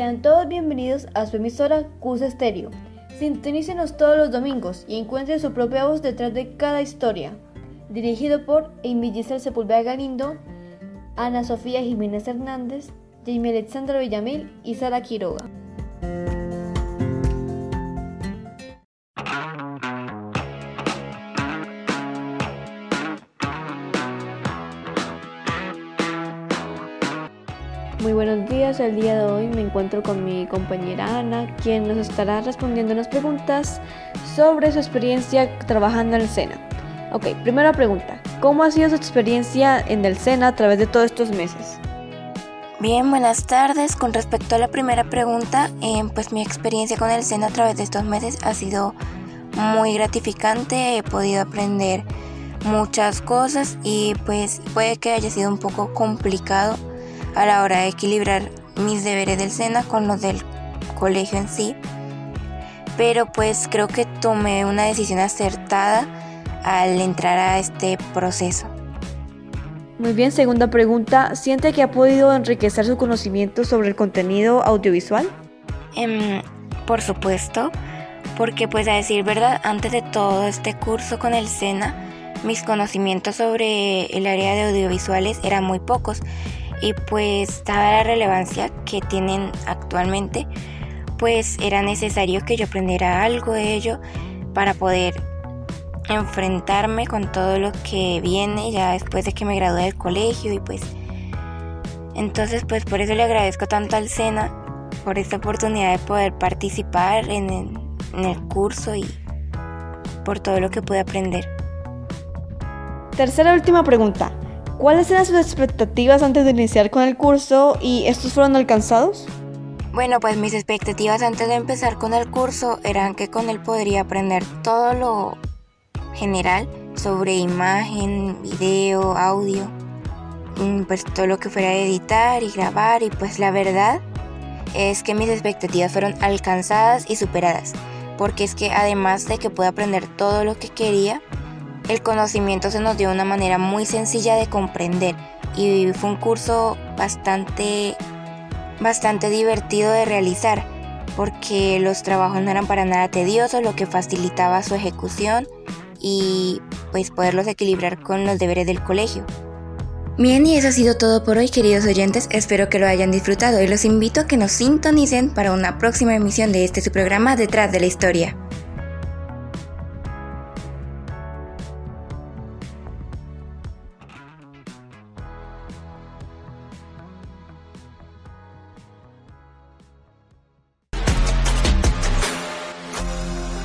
Sean todos bienvenidos a su emisora Cus Estéreo. Sintonícenos todos los domingos y encuentren su propia voz detrás de cada historia. Dirigido por Amy Giselle Sepúlveda Galindo, Ana Sofía Jiménez Hernández, Jamie Alexandra Villamil y Sara Quiroga. Muy buenos días, el día de hoy me encuentro con mi compañera Ana, quien nos estará respondiendo unas preguntas sobre su experiencia trabajando en el SENA. Ok, primera pregunta, ¿cómo ha sido su experiencia en el SENA a través de todos estos meses? Bien, buenas tardes. Con respecto a la primera pregunta, eh, pues mi experiencia con el SENA a través de estos meses ha sido muy gratificante. He podido aprender muchas cosas y pues puede que haya sido un poco complicado a la hora de equilibrar mis deberes del SENA con los del colegio en sí. Pero pues creo que tomé una decisión acertada al entrar a este proceso. Muy bien, segunda pregunta, ¿siente que ha podido enriquecer su conocimiento sobre el contenido audiovisual? Em, por supuesto, porque pues a decir verdad, antes de todo este curso con el SENA, mis conocimientos sobre el área de audiovisuales eran muy pocos y pues dada la relevancia que tienen actualmente, pues era necesario que yo aprendiera algo de ello para poder enfrentarme con todo lo que viene ya después de que me gradué del colegio y pues entonces pues por eso le agradezco tanto al SENA por esta oportunidad de poder participar en el, en el curso y por todo lo que pude aprender. Tercera última pregunta. ¿Cuáles eran sus expectativas antes de iniciar con el curso y estos fueron alcanzados? Bueno, pues mis expectativas antes de empezar con el curso eran que con él podría aprender todo lo general sobre imagen, video, audio, pues todo lo que fuera editar y grabar y pues la verdad es que mis expectativas fueron alcanzadas y superadas, porque es que además de que pude aprender todo lo que quería, el conocimiento se nos dio de una manera muy sencilla de comprender y fue un curso bastante, bastante divertido de realizar porque los trabajos no eran para nada tediosos, lo que facilitaba su ejecución y pues poderlos equilibrar con los deberes del colegio. Bien, y eso ha sido todo por hoy, queridos oyentes. Espero que lo hayan disfrutado y los invito a que nos sintonicen para una próxima emisión de este su programa Detrás de la Historia.